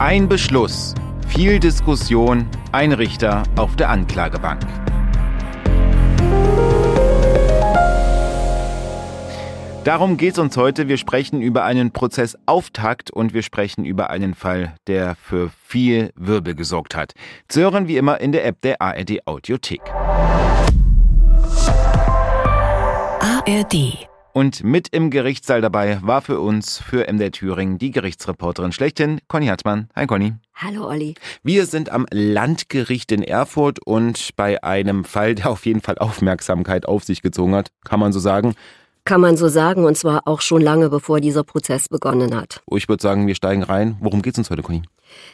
Ein Beschluss, viel Diskussion, ein Richter auf der Anklagebank. Darum geht es uns heute. Wir sprechen über einen Prozessauftakt und wir sprechen über einen Fall, der für viel Wirbel gesorgt hat. Zu hören wie immer in der App der ARD Audiothek. ARD. Und mit im Gerichtssaal dabei war für uns, für MDR Thüringen, die Gerichtsreporterin schlechthin, Conny Hartmann. Hi Conny. Hallo Olli. Wir sind am Landgericht in Erfurt und bei einem Fall, der auf jeden Fall Aufmerksamkeit auf sich gezogen hat, kann man so sagen. Kann man so sagen, und zwar auch schon lange bevor dieser Prozess begonnen hat. Ich würde sagen, wir steigen rein. Worum geht es uns heute, Conny?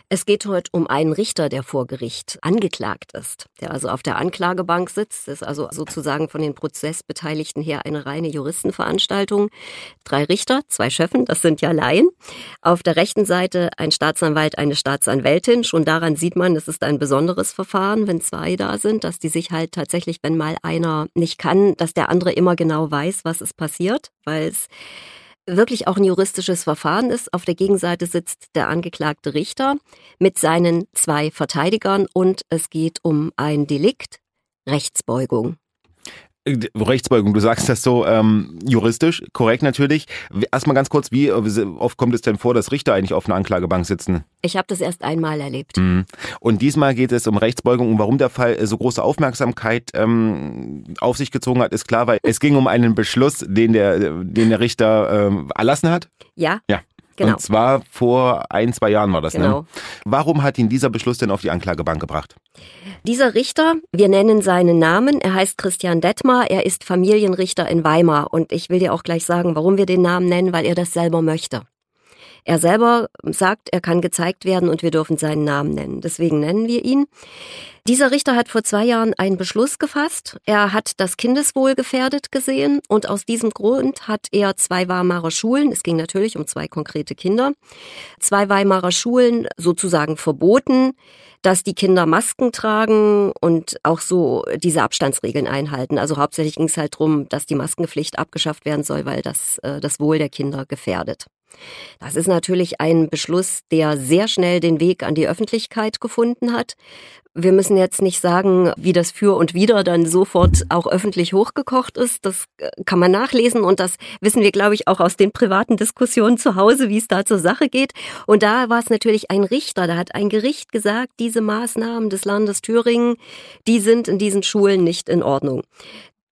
Es geht heute um einen Richter, der vor Gericht angeklagt ist, der also auf der Anklagebank sitzt. Das ist also sozusagen von den Prozessbeteiligten her eine reine Juristenveranstaltung. Drei Richter, zwei Schöffen, das sind ja Laien. Auf der rechten Seite ein Staatsanwalt, eine Staatsanwältin. Schon daran sieht man, es ist ein besonderes Verfahren, wenn zwei da sind, dass die sich halt tatsächlich, wenn mal einer nicht kann, dass der andere immer genau weiß, was ist passiert, weil es wirklich auch ein juristisches Verfahren ist. Auf der Gegenseite sitzt der angeklagte Richter mit seinen zwei Verteidigern und es geht um ein Delikt, Rechtsbeugung. Äh, Rechtsbeugung, du sagst das so ähm, juristisch, korrekt natürlich. Erstmal ganz kurz, wie oft kommt es denn vor, dass Richter eigentlich auf einer Anklagebank sitzen? Ich habe das erst einmal erlebt. Mhm. Und diesmal geht es um Rechtsbeugung und warum der Fall so große Aufmerksamkeit ähm, auf sich gezogen hat, ist klar, weil es ging um einen Beschluss, den der, den der Richter ähm, erlassen hat. Ja. Ja. Genau. Und zwar vor ein, zwei Jahren war das, Genau. ne? Warum hat ihn dieser Beschluss denn auf die Anklagebank gebracht? Dieser Richter, wir nennen seinen Namen, er heißt Christian Detmar, er ist Familienrichter in Weimar und ich will dir auch gleich sagen, warum wir den Namen nennen, weil er das selber möchte. Er selber sagt, er kann gezeigt werden und wir dürfen seinen Namen nennen. Deswegen nennen wir ihn. Dieser Richter hat vor zwei Jahren einen Beschluss gefasst. Er hat das Kindeswohl gefährdet gesehen und aus diesem Grund hat er zwei Weimarer Schulen, es ging natürlich um zwei konkrete Kinder, zwei Weimarer Schulen sozusagen verboten, dass die Kinder Masken tragen und auch so diese Abstandsregeln einhalten. Also hauptsächlich ging es halt darum, dass die Maskenpflicht abgeschafft werden soll, weil das äh, das Wohl der Kinder gefährdet. Das ist natürlich ein Beschluss, der sehr schnell den Weg an die Öffentlichkeit gefunden hat. Wir müssen jetzt nicht sagen, wie das für und wider dann sofort auch öffentlich hochgekocht ist. Das äh, kann man nachlesen und das wissen wir, glaube ich, auch aus den privaten Diskussionen zu Hause, wie es da zur Sache geht. Und da war es natürlich ein Richter, da hat ein Gericht gesagt, diese Maßnahmen des Landes Thüringen, die sind in diesen Schulen nicht in Ordnung.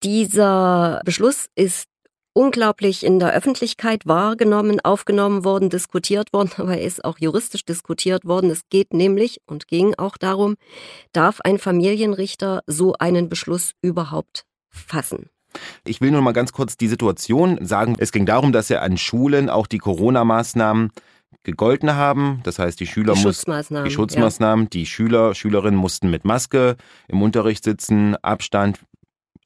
Dieser Beschluss ist unglaublich in der Öffentlichkeit wahrgenommen, aufgenommen worden, diskutiert worden, aber er ist auch juristisch diskutiert worden. Es geht nämlich und ging auch darum, darf ein Familienrichter so einen Beschluss überhaupt fassen? Ich will nur mal ganz kurz die Situation sagen. Es ging darum, dass ja an Schulen auch die Corona-Maßnahmen gegolten haben. Das heißt, die Schüler Die mussten Schutzmaßnahmen. die Schutzmaßnahmen, die Schüler, Schülerinnen mussten mit Maske im Unterricht sitzen, Abstand,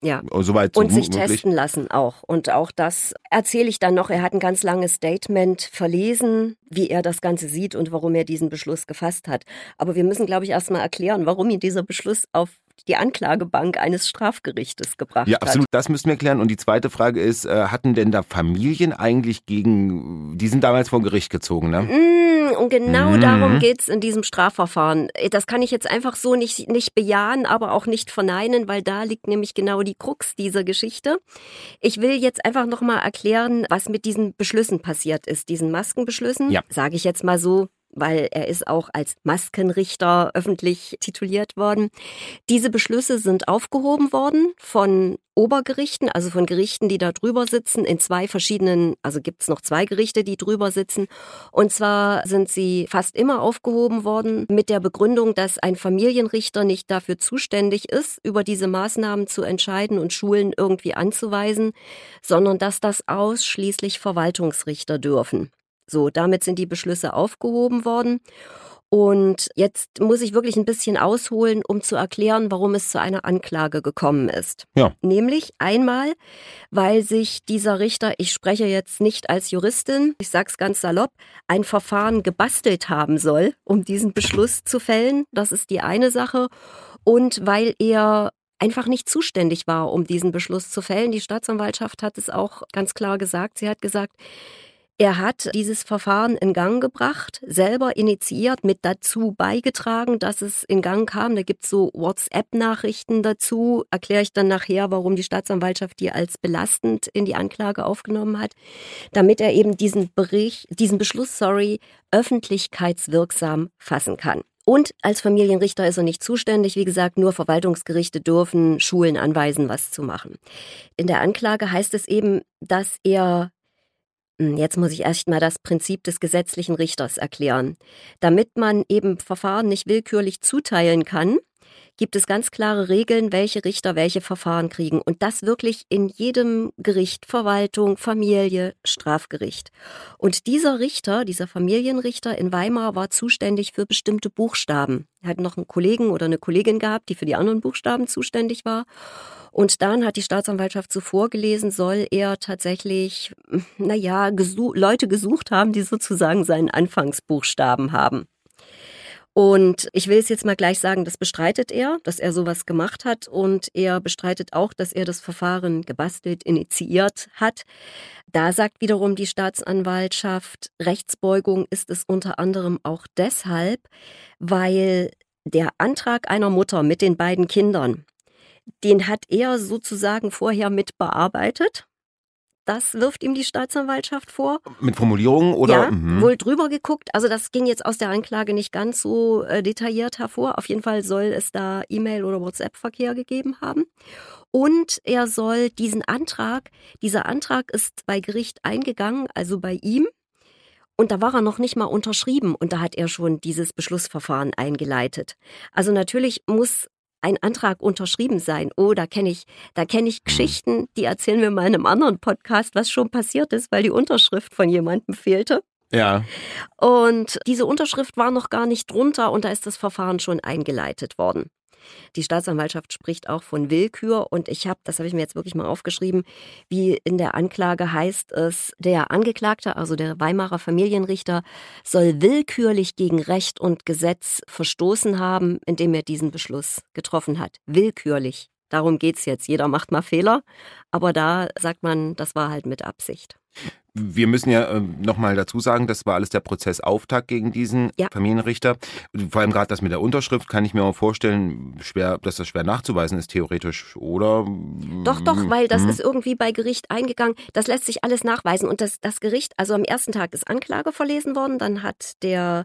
Ja. soweit so Und sich möglich. testen lassen auch. Und auch das erzähle ich dann noch. Er hat ein ganz langes Statement verlesen, wie er das Ganze sieht und warum er diesen Beschluss gefasst hat. Aber wir müssen, glaube ich, erstmal erklären, warum ihn dieser Beschluss auf die Anklagebank eines Strafgerichtes gebracht Ja, hat. absolut. Das müssen wir klären. Und die zweite Frage ist, äh, hatten denn da Familien eigentlich gegen, die sind damals vor Gericht gezogen, ne? Mm, Und genau Mhm. darum geht's in diesem Strafverfahren. Das kann ich jetzt einfach so nicht, nicht bejahen, aber auch nicht verneinen, weil da liegt nämlich genau die Krux dieser Geschichte. Ich will jetzt einfach nochmal erklären, was mit diesen Beschlüssen passiert ist, diesen Maskenbeschlüssen. Ja. Sage ich jetzt mal so, weil er ist auch als Maskenrichter öffentlich tituliert worden. Diese Beschlüsse sind aufgehoben worden von Obergerichten, also von Gerichten, die da drüber sitzen, in zwei verschiedenen, also gibt es noch zwei Gerichte, die drüber sitzen. Und zwar sind sie fast immer aufgehoben worden mit der Begründung, dass ein Familienrichter nicht dafür zuständig ist, über diese Maßnahmen zu entscheiden und Schulen irgendwie anzuweisen, sondern dass das ausschließlich Verwaltungsrichter dürfen. So, damit sind die Beschlüsse aufgehoben worden. Und jetzt muss ich wirklich ein bisschen ausholen, um zu erklären, warum es zu einer Anklage gekommen ist. Ja. Nämlich einmal, weil sich dieser Richter, ich spreche jetzt nicht als Juristin, ich sag's ganz salopp, ein Verfahren gebastelt haben soll, um diesen Beschluss zu fällen. Das ist die eine Sache. Und weil er einfach nicht zuständig war, um diesen Beschluss zu fällen. Die Staatsanwaltschaft hat es auch ganz klar gesagt. Sie hat gesagt, Er hat dieses Verfahren in Gang gebracht, selber initiiert, mit dazu beigetragen, dass es in Gang kam. Da gibt's so WhatsApp-Nachrichten dazu. Erkläre ich dann nachher, warum die Staatsanwaltschaft die als belastend in die Anklage aufgenommen hat, damit er eben diesen Bericht, diesen Beschluss, sorry, öffentlichkeitswirksam fassen kann. Und als Familienrichter ist er nicht zuständig. Wie gesagt, nur Verwaltungsgerichte dürfen Schulen anweisen, was zu machen. In der Anklage heißt es eben, dass er Jetzt muss ich erst mal das Prinzip des gesetzlichen Richters erklären. Damit man eben Verfahren nicht willkürlich zuteilen kann, gibt es ganz klare Regeln, welche Richter welche Verfahren kriegen. Und das wirklich in jedem Gericht, Verwaltung, Familie, Strafgericht. Und dieser Richter, dieser Familienrichter in Weimar war zuständig für bestimmte Buchstaben. Er hat noch einen Kollegen oder eine Kollegin gehabt, die für die anderen Buchstaben zuständig war. Und dann hat die Staatsanwaltschaft so vorgelesen, soll er tatsächlich, naja, gesuch, Leute gesucht haben, die sozusagen seinen Anfangsbuchstaben haben. Und ich will es jetzt mal gleich sagen, das bestreitet er, dass er sowas gemacht hat. Und er bestreitet auch, dass er das Verfahren gebastelt, initiiert hat. Da sagt wiederum die Staatsanwaltschaft, Rechtsbeugung ist es unter anderem auch deshalb, weil der Antrag einer Mutter mit den beiden Kindern, den hat er sozusagen vorher mit bearbeitet. Das wirft ihm die Staatsanwaltschaft vor. Mit Formulierungen oder? Ja, mhm. wohl drüber geguckt. Also das ging jetzt aus der Anklage nicht ganz so äh, detailliert hervor. Auf jeden Fall soll es da E-Mail oder WhatsApp-Verkehr gegeben haben. Und er soll diesen Antrag, dieser Antrag ist bei Gericht eingegangen, also bei ihm. Und da war er noch nicht mal unterschrieben und da hat er schon dieses Beschlussverfahren eingeleitet. Also natürlich muss ein Antrag unterschrieben sein. Oh, da kenne ich, da kenne ich. Geschichten, die erzählen wir mal in einem anderen Podcast, was schon passiert ist, weil die Unterschrift von jemandem fehlte. Ja. Und diese Unterschrift war noch gar nicht drunter und da ist das Verfahren schon eingeleitet worden. Die Staatsanwaltschaft spricht auch von Willkür und ich habe, das habe ich mir jetzt wirklich mal aufgeschrieben, wie in der Anklage heißt es, der Angeklagte, also der Weimarer Familienrichter, soll willkürlich gegen Recht und Gesetz verstoßen haben, indem er diesen Beschluss getroffen hat. Willkürlich. Darum geht's jetzt. Jeder macht mal Fehler, aber da sagt man, das war halt mit Absicht. Wir müssen ja äh, nochmal dazu sagen, das war alles der Prozessauftakt gegen diesen ja. Familienrichter. Vor allem gerade das mit der Unterschrift kann ich mir auch vorstellen, schwer, dass das schwer nachzuweisen ist, theoretisch, oder? Doch, doch, weil das hm. ist irgendwie bei Gericht eingegangen. Das lässt sich alles nachweisen. Und das, das Gericht, also am ersten Tag ist Anklage verlesen worden, dann hat der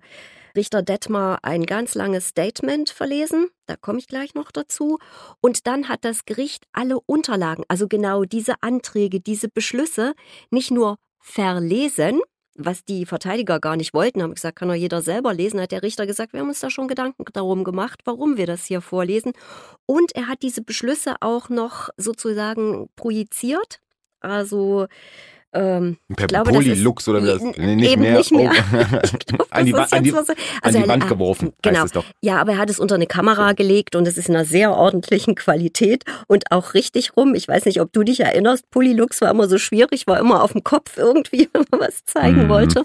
Richter Detmar ein ganz langes Statement verlesen, da komme ich gleich noch dazu. Und dann hat das Gericht alle Unterlagen, also genau diese Anträge, diese Beschlüsse, nicht nur verlesen, was die Verteidiger gar nicht wollten, haben gesagt, kann doch jeder selber lesen, hat der Richter gesagt, wir haben uns da schon Gedanken darum gemacht, warum wir das hier vorlesen. Und er hat diese Beschlüsse auch noch sozusagen projiziert. Also ähm, per glaube, Polylux oder wie das? Nee, nicht, mehr. nicht mehr. Oh. an, die, an, die, also an die Wand geworfen, genau. Ja, aber er hat es unter eine Kamera gelegt und es ist in einer sehr ordentlichen Qualität und auch richtig rum. Ich weiß nicht, ob du dich erinnerst, Polylux war immer so schwierig, war immer auf dem Kopf irgendwie, wenn man was zeigen mhm. wollte.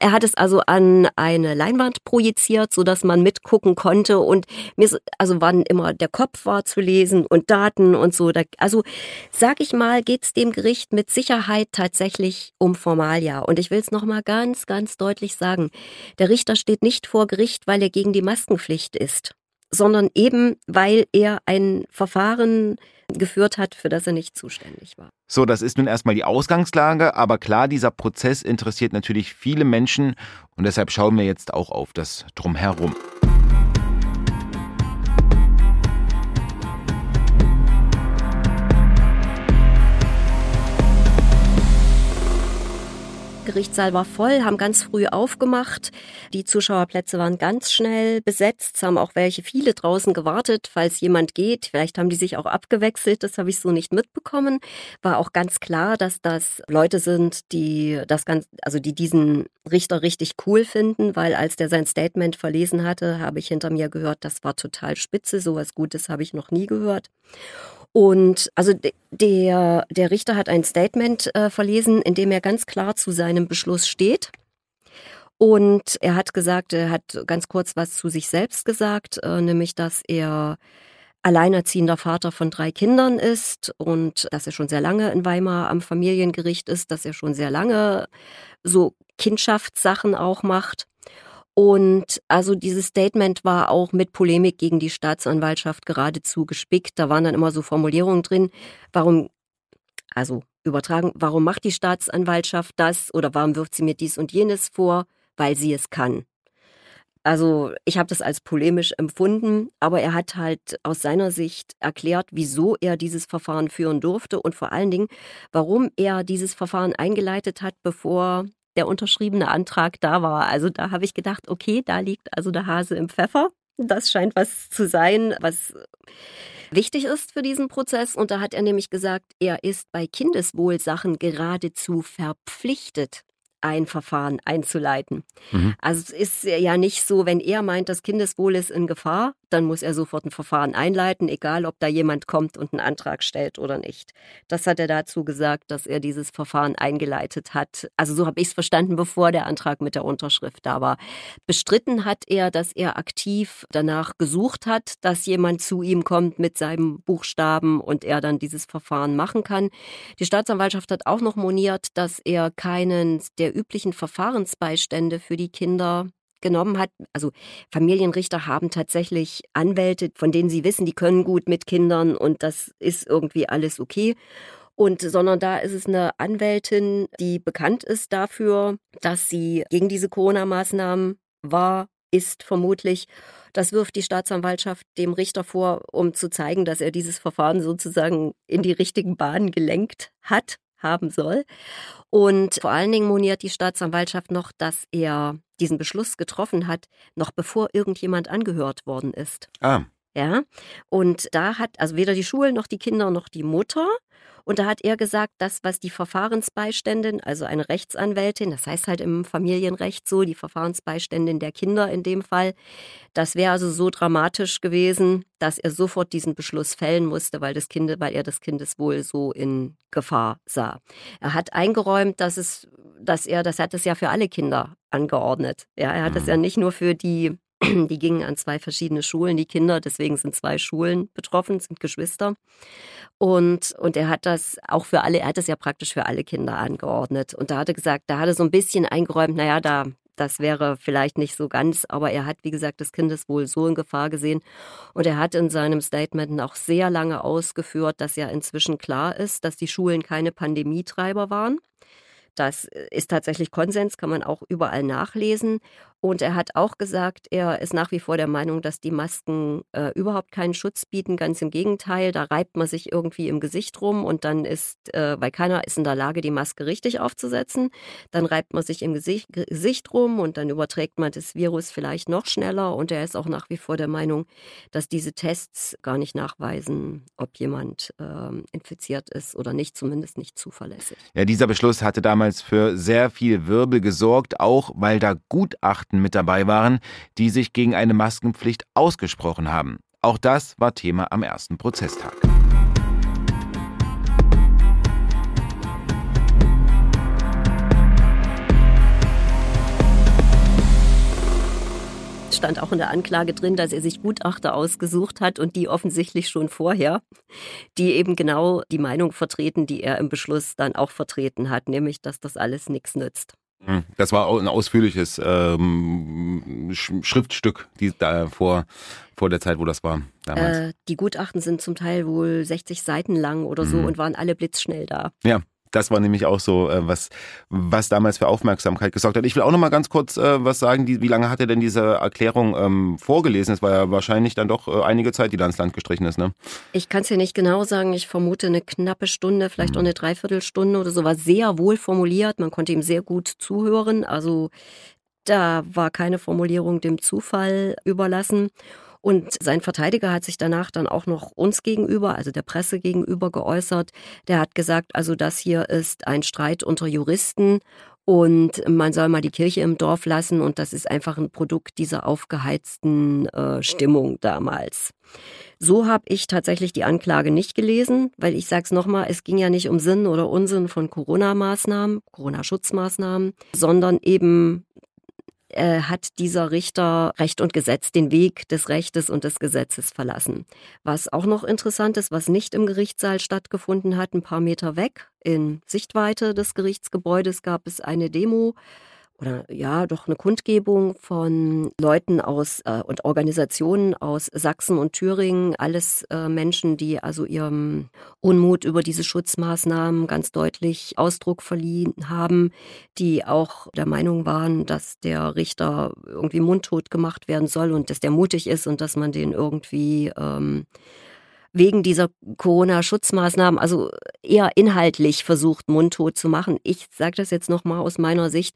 Er hat es also an eine Leinwand projiziert, sodass man mitgucken konnte und mir, also wann immer der Kopf war zu lesen und Daten und so. Also sag ich mal, geht es dem Gericht mit Sicherheit tatsächlich tatsächlich um Formalia. Und ich will es nochmal ganz, ganz deutlich sagen. Der Richter steht nicht vor Gericht, weil er gegen die Maskenpflicht ist, sondern eben, weil er ein Verfahren geführt hat, für das er nicht zuständig war. So, das ist nun erstmal die Ausgangslage, aber klar, dieser Prozess interessiert natürlich viele Menschen und deshalb schauen wir jetzt auch auf das Drumherum. Gerichtssaal war voll, haben ganz früh aufgemacht. Die Zuschauerplätze waren ganz schnell besetzt. Es haben auch welche viele draußen gewartet, falls jemand geht. Vielleicht haben die sich auch abgewechselt. Das habe ich so nicht mitbekommen. War auch ganz klar, dass das Leute sind, die das ganz, also die diesen Richter richtig cool finden, weil als der sein Statement verlesen hatte, habe ich hinter mir gehört, das war total spitze. Sowas Gutes habe ich noch nie gehört. Und also der, der Richter hat ein Statement äh, verlesen, in dem er ganz klar zu seinem Beschluss steht. Und er hat gesagt, er hat ganz kurz was zu sich selbst gesagt, äh, nämlich dass er alleinerziehender Vater von drei Kindern ist und dass er schon sehr lange in Weimar am Familiengericht ist, dass er schon sehr lange so Kindschaftssachen auch macht. Und also dieses Statement war auch mit Polemik gegen die Staatsanwaltschaft geradezu gespickt. Da waren dann immer so Formulierungen drin, warum, also übertragen, warum macht die Staatsanwaltschaft das oder warum wirft sie mir dies und jenes vor? Weil sie es kann. Also ich habe das als polemisch empfunden, aber er hat halt aus seiner Sicht erklärt, wieso er dieses Verfahren führen durfte und vor allen Dingen, warum er dieses Verfahren eingeleitet hat, bevor der unterschriebene Antrag da war. Also da habe ich gedacht, okay, da liegt also der Hase im Pfeffer. Das scheint was zu sein, was wichtig ist für diesen Prozess. Und da hat er nämlich gesagt, er ist bei Kindeswohlsachen geradezu verpflichtet, ein Verfahren einzuleiten. Mhm. Also es ist ja nicht so, wenn er meint, das Kindeswohl ist in Gefahr, dann muss er sofort ein Verfahren einleiten, egal ob da jemand kommt und einen Antrag stellt oder nicht. Das hat er dazu gesagt, dass er dieses Verfahren eingeleitet hat. Also so habe ich es verstanden, bevor der Antrag mit der Unterschrift da war. Bestritten hat er, dass er aktiv danach gesucht hat, dass jemand zu ihm kommt mit seinem Buchstaben und er dann dieses Verfahren machen kann. Die Staatsanwaltschaft hat auch noch moniert, dass er keinen der üblichen Verfahrensbeistände für die Kinder genommen hat. Also Familienrichter haben tatsächlich Anwälte, von denen sie wissen, die können gut mit Kindern und das ist irgendwie alles okay. Und sondern da ist es eine Anwältin, die bekannt ist dafür, dass sie gegen diese Corona-Maßnahmen war, ist vermutlich. Das wirft die Staatsanwaltschaft dem Richter vor, um zu zeigen, dass er dieses Verfahren sozusagen in die richtigen Bahnen gelenkt hat, haben soll. Und vor allen Dingen moniert die Staatsanwaltschaft noch, dass er diesen Beschluss getroffen hat, noch bevor irgendjemand angehört worden ist. Ah. Ja. Und da hat also weder die Schulen noch die Kinder noch die Mutter und da hat er gesagt, das, was die Verfahrensbeiständin, also eine Rechtsanwältin, das heißt halt im Familienrecht so, die Verfahrensbeiständin der Kinder in dem Fall, das wäre also so dramatisch gewesen, dass er sofort diesen Beschluss fällen musste, weil, das kind, weil er das Kindeswohl so in Gefahr sah. Er hat eingeräumt, dass es, dass er, das hat es ja für alle Kinder angeordnet. Ja, er hat es ja mhm. nicht nur für die die gingen an zwei verschiedene Schulen, die Kinder, deswegen sind zwei Schulen betroffen, sind Geschwister. Und, und er hat das auch für alle, er hat das ja praktisch für alle Kinder angeordnet. Und da hat er gesagt, da hat er so ein bisschen eingeräumt, naja, da, das wäre vielleicht nicht so ganz, aber er hat, wie gesagt, das Kindeswohl so in Gefahr gesehen. Und er hat in seinem Statement auch sehr lange ausgeführt, dass ja inzwischen klar ist, dass die Schulen keine Pandemietreiber waren. Das ist tatsächlich Konsens, kann man auch überall nachlesen. Und er hat auch gesagt, er ist nach wie vor der Meinung, dass die Masken äh, überhaupt keinen Schutz bieten. Ganz im Gegenteil, da reibt man sich irgendwie im Gesicht rum und dann ist, äh, weil keiner ist in der Lage, die Maske richtig aufzusetzen, dann reibt man sich im Gesicht, Gesicht rum und dann überträgt man das Virus vielleicht noch schneller. Und er ist auch nach wie vor der Meinung, dass diese Tests gar nicht nachweisen, ob jemand äh, infiziert ist oder nicht, zumindest nicht zuverlässig. Ja, dieser Beschluss hatte damals für sehr viel Wirbel gesorgt, auch weil da Gutachten Gutachten mit dabei waren, die sich gegen eine Maskenpflicht ausgesprochen haben. Auch das war Thema am ersten Prozesstag. stand auch in der Anklage drin, dass er sich Gutachter ausgesucht hat und die offensichtlich schon vorher, die eben genau die Meinung vertreten, die er im Beschluss dann auch vertreten hat, nämlich dass das alles nichts nützt. Hm, das war ein ausführliches ähm, Schriftstück, die da vor, vor der Zeit, wo das war. Äh, die Gutachten sind zum Teil wohl 60 Seiten lang oder so mhm. und waren alle blitzschnell da. Ja, das war nämlich auch so, äh, was, was damals für Aufmerksamkeit gesorgt hat. Ich will auch noch mal ganz kurz äh, was sagen. Die, wie lange hat er denn diese Erklärung ähm, vorgelesen? Es war ja wahrscheinlich dann doch äh, einige Zeit, die da ins Land gestrichen ist, ne? Ich kann es ja nicht genau sagen. Ich vermute eine knappe Stunde, vielleicht mhm. auch eine Dreiviertelstunde oder so. War sehr wohl formuliert. Man konnte ihm sehr gut zuhören. Also da war keine Formulierung dem Zufall überlassen. Und sein Verteidiger hat sich danach dann auch noch uns gegenüber, also der Presse gegenüber geäußert. Der hat gesagt, also das hier ist ein Streit unter Juristen und man soll mal die Kirche im Dorf lassen und das ist einfach ein Produkt dieser aufgeheizten äh, Stimmung damals. So habe ich tatsächlich die Anklage nicht gelesen, weil ich sage es nochmal, es ging ja nicht um Sinn oder Unsinn von Corona-Maßnahmen, Corona-Schutzmaßnahmen, sondern eben äh, hat dieser Richter Recht und Gesetz, den Weg des Rechtes und des Gesetzes verlassen. Was auch noch interessant ist, was nicht im Gerichtssaal stattgefunden hat, ein paar Meter weg in Sichtweite des Gerichtsgebäudes gab es eine Demo oder ja, doch eine Kundgebung von Leuten aus äh, und Organisationen aus Sachsen und Thüringen, alles äh, Menschen, die also ihrem Unmut über diese Schutzmaßnahmen ganz deutlich Ausdruck verliehen haben, die auch der Meinung waren, dass der Richter irgendwie mundtot gemacht werden soll und dass der mutig ist und dass man den irgendwie ähm, wegen dieser Corona-Schutzmaßnahmen, also eher inhaltlich versucht, mundtot zu machen. Ich sage das jetzt nochmal aus meiner Sicht.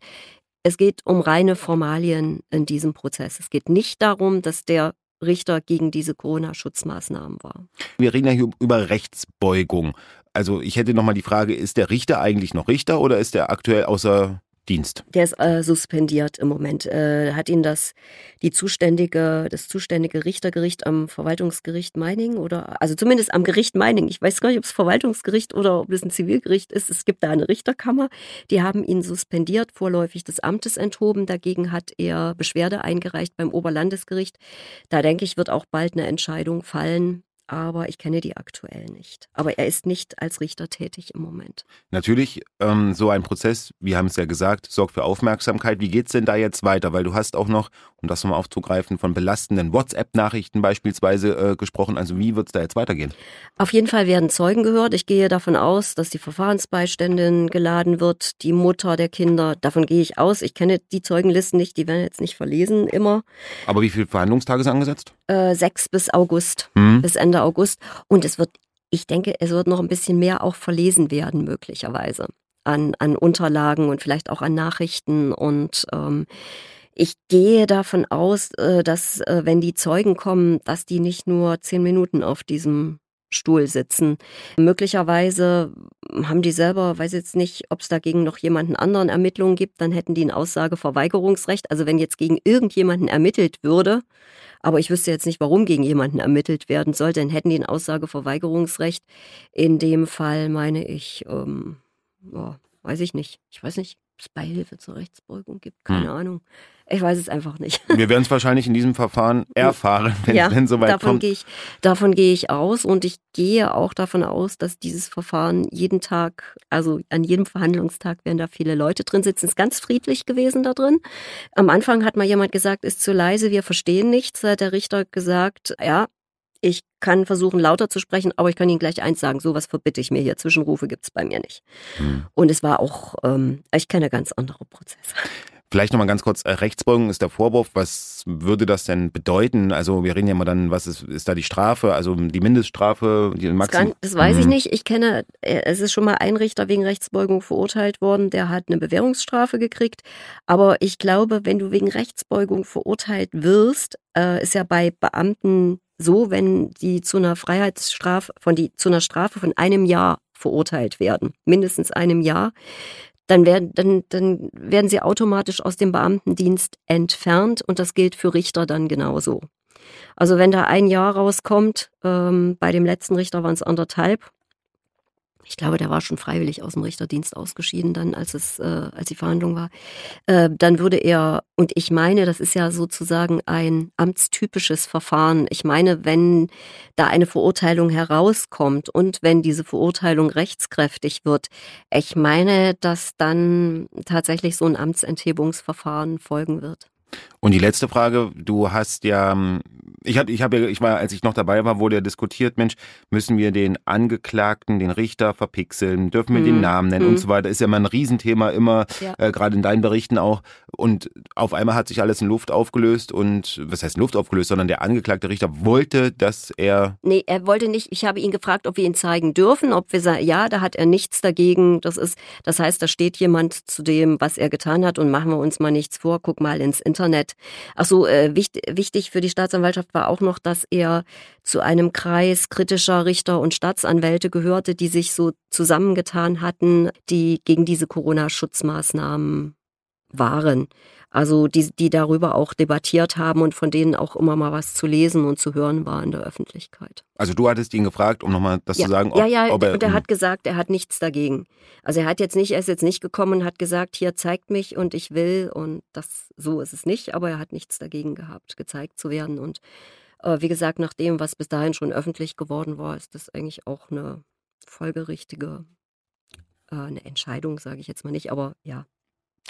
Es geht um reine Formalien in diesem Prozess. Es geht nicht darum, dass der Richter gegen diese Corona-Schutzmaßnahmen war. Wir reden ja hier über Rechtsbeugung. Also ich hätte nochmal die Frage, ist der Richter eigentlich noch Richter oder ist er aktuell außer Dienst. Der ist äh, suspendiert im Moment. Äh, hat ihn das die zuständige, das zuständige Richtergericht am Verwaltungsgericht Meiningen oder also zumindest am Gericht Meiningen. Ich weiß gar nicht, ob es Verwaltungsgericht oder ob es ein Zivilgericht ist. Es gibt da eine Richterkammer. Die haben ihn suspendiert, vorläufig des Amtes enthoben. Dagegen hat er Beschwerde eingereicht beim Oberlandesgericht. Da denke ich, wird auch bald eine Entscheidung fallen aber ich kenne die aktuell nicht. Aber er ist nicht als Richter tätig im Moment. Natürlich, ähm, so ein Prozess, wir haben es ja gesagt, sorgt für Aufmerksamkeit. Wie geht es denn da jetzt weiter? Weil du hast auch noch, um das nochmal aufzugreifen, von belastenden WhatsApp-Nachrichten beispielsweise äh, gesprochen. Also wie wird es da jetzt weitergehen? Auf jeden Fall werden Zeugen gehört. Ich gehe davon aus, dass die Verfahrensbeiständin geladen wird, die Mutter der Kinder. Davon gehe ich aus. Ich kenne die Zeugenlisten nicht, die werden jetzt nicht verlesen immer. Aber wie viele Verhandlungstage sind angesetzt? Äh, sechs bis August, mhm. bis Ende August. Und es wird, ich denke, es wird noch ein bisschen mehr auch verlesen werden, möglicherweise. An, an Unterlagen und vielleicht auch an Nachrichten. Und ähm, ich gehe davon aus, äh, dass, äh, wenn die Zeugen kommen, dass die nicht nur zehn Minuten auf diesem Stuhl sitzen. Möglicherweise haben die selber, weiß jetzt nicht, ob es dagegen noch jemanden anderen Ermittlungen gibt, dann hätten die ein Aussageverweigerungsrecht. Also wenn jetzt gegen irgendjemanden ermittelt würde, aber ich wüsste jetzt nicht, warum gegen jemanden ermittelt werden sollte, dann hätten die ein Aussageverweigerungsrecht. In dem Fall meine ich, ähm, oh, weiß ich nicht. Ich weiß nicht, es Beihilfe zur Rechtsbeugung gibt. Keine hm. Ahnung. Ich weiß es einfach nicht. Wir werden es wahrscheinlich in diesem Verfahren erfahren, wenn ja, es soweit davon kommt. Gehe ich, davon gehe ich aus und ich gehe auch davon aus, dass dieses Verfahren jeden Tag, also an jedem Verhandlungstag werden da viele Leute drin sitzen. Es ist ganz friedlich gewesen da drin. Am Anfang hat mal jemand gesagt, ist zu leise, wir verstehen nichts. Da hat der Richter gesagt, ja, ich kann versuchen, lauter zu sprechen, aber ich kann Ihnen gleich eins sagen, sowas verbitte ich mir hier. Zwischenrufe gibt es bei mir nicht. Hm. Und es war auch, ähm, ich kenne ganz andere Prozesse. Vielleicht nochmal ganz kurz, äh, Rechtsbeugung ist der Vorwurf. Was würde das denn bedeuten? Also wir reden ja immer dann, was ist, ist da die Strafe, also die Mindeststrafe, die Maximum? Das, das weiß mhm. ich nicht. Ich kenne, äh, es ist schon mal ein Richter wegen Rechtsbeugung verurteilt worden, der hat eine Bewährungsstrafe gekriegt. Aber ich glaube, wenn du wegen Rechtsbeugung verurteilt wirst, äh, ist ja bei Beamten so, wenn die zu einer Freiheitsstrafe, von die, zu einer Strafe von einem Jahr verurteilt werden, mindestens einem Jahr, dann werden, dann, dann werden sie automatisch aus dem Beamtendienst entfernt und das gilt für Richter dann genauso. Also wenn da ein Jahr rauskommt, ähm, bei dem letzten Richter waren es anderthalb, ich glaube, der war schon freiwillig aus dem Richterdienst ausgeschieden, dann als es, äh, als die Verhandlung war. Äh, dann würde er, und ich meine, das ist ja sozusagen ein amtstypisches Verfahren. Ich meine, wenn da eine Verurteilung herauskommt und wenn diese Verurteilung rechtskräftig wird, ich meine, dass dann tatsächlich so ein Amtsenthebungsverfahren folgen wird. Und die letzte Frage, du hast ja, ich habe, ich habe, ich war, als ich noch dabei war, wurde ja diskutiert, Mensch, müssen wir den Angeklagten, den Richter verpixeln, dürfen wir hm. den Namen nennen hm. und so weiter, ist ja mal ein Riesenthema immer, ja. äh, gerade in deinen Berichten auch. Und auf einmal hat sich alles in Luft aufgelöst und, was heißt Luft aufgelöst, sondern der angeklagte Richter wollte, dass er... Nee, er wollte nicht, ich habe ihn gefragt, ob wir ihn zeigen dürfen, ob wir sagen, ja, da hat er nichts dagegen, das ist, das heißt, da steht jemand zu dem, was er getan hat und machen wir uns mal nichts vor, guck mal ins Internet, Ach so, äh, wichtig, wichtig für die Staatsanwaltschaft war auch noch, dass er zu einem Kreis kritischer Richter und Staatsanwälte gehörte, die sich so zusammengetan hatten, die gegen diese Corona-Schutzmaßnahmen waren. Also die, die darüber auch debattiert haben und von denen auch immer mal was zu lesen und zu hören war in der Öffentlichkeit. Also du hattest ihn gefragt, um nochmal das ja. zu sagen. Ob, ja, ja, ob er, und er hat gesagt, er hat nichts dagegen. Also er hat jetzt nicht, er ist jetzt nicht gekommen und hat gesagt, hier zeigt mich und ich will und das so ist es nicht, aber er hat nichts dagegen gehabt, gezeigt zu werden. Und äh, wie gesagt, nach dem, was bis dahin schon öffentlich geworden war, ist das eigentlich auch eine folgerichtige äh, eine Entscheidung, sage ich jetzt mal nicht, aber ja,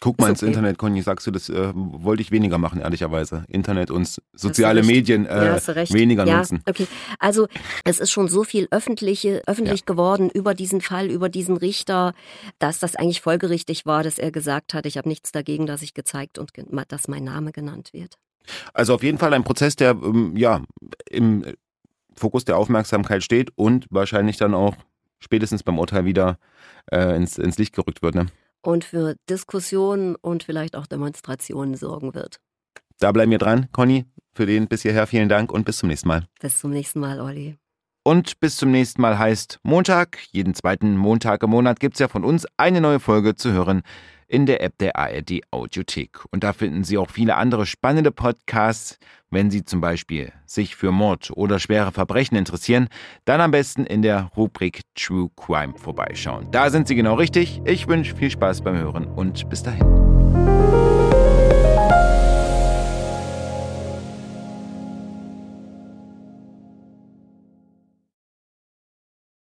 Guck mal ins Internet, Conny, sagst du, das äh, wollte ich weniger machen, ehrlicherweise. Internet und soziale Medien äh, ja, weniger ja, nutzen. Okay, also es ist schon so viel öffentliche, öffentlich ja. geworden über diesen Fall, über diesen Richter, dass das eigentlich folgerichtig war, dass er gesagt hat, ich habe nichts dagegen, dass ich gezeigt und dass mein Name genannt wird. Also auf jeden Fall ein Prozess, der ähm, ja im Fokus der Aufmerksamkeit steht und wahrscheinlich dann auch spätestens beim Urteil wieder äh, ins, ins Licht gerückt wird. Ne? Und für Diskussionen und vielleicht auch Demonstrationen sorgen wird. Da bleiben wir dran, Conny. Für den bis hierher vielen Dank und bis zum nächsten Mal. Bis zum nächsten Mal, Olli. Und bis zum nächsten Mal heißt Montag. Jeden zweiten Montag im Monat gibt es ja von uns eine neue Folge zu hören in der App der ARD Audiothek. Und da finden Sie auch viele andere spannende Podcasts. Wenn Sie zum Beispiel sich für Mord oder schwere Verbrechen interessieren, dann am besten in der Rubrik True Crime vorbeischauen. Da sind Sie genau richtig. Ich wünsche viel Spaß beim Hören und bis dahin.